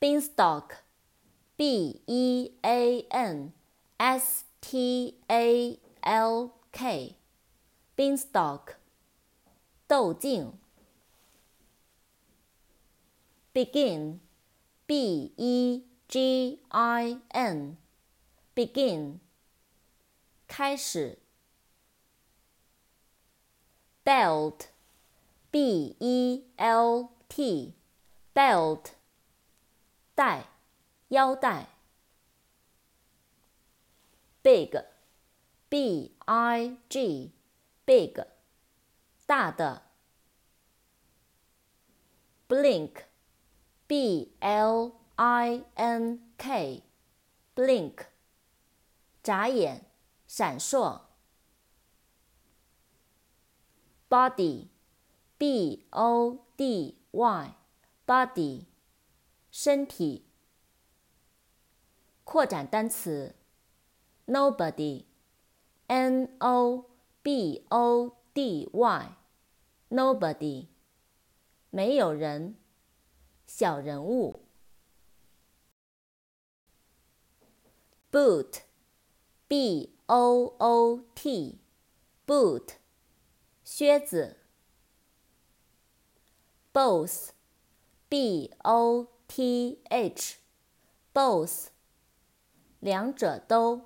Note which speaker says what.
Speaker 1: beanstalk, b e a n s t a l k, beanstalk, 豆茎。begin, b e g i n, begin, 开始。belt, b e l t, belt. 带，腰带。big，b-i-g，big，大的。blink，b-l-i-n-k，blink，眨眼，闪烁。body，b-o-d-y，body。身体。扩展单词：nobody，n-o-b-o-d-y，nobody，没有人，小人物。boot，b-o-o-t，boot，靴子。both，b-o。T T H，both，两者都。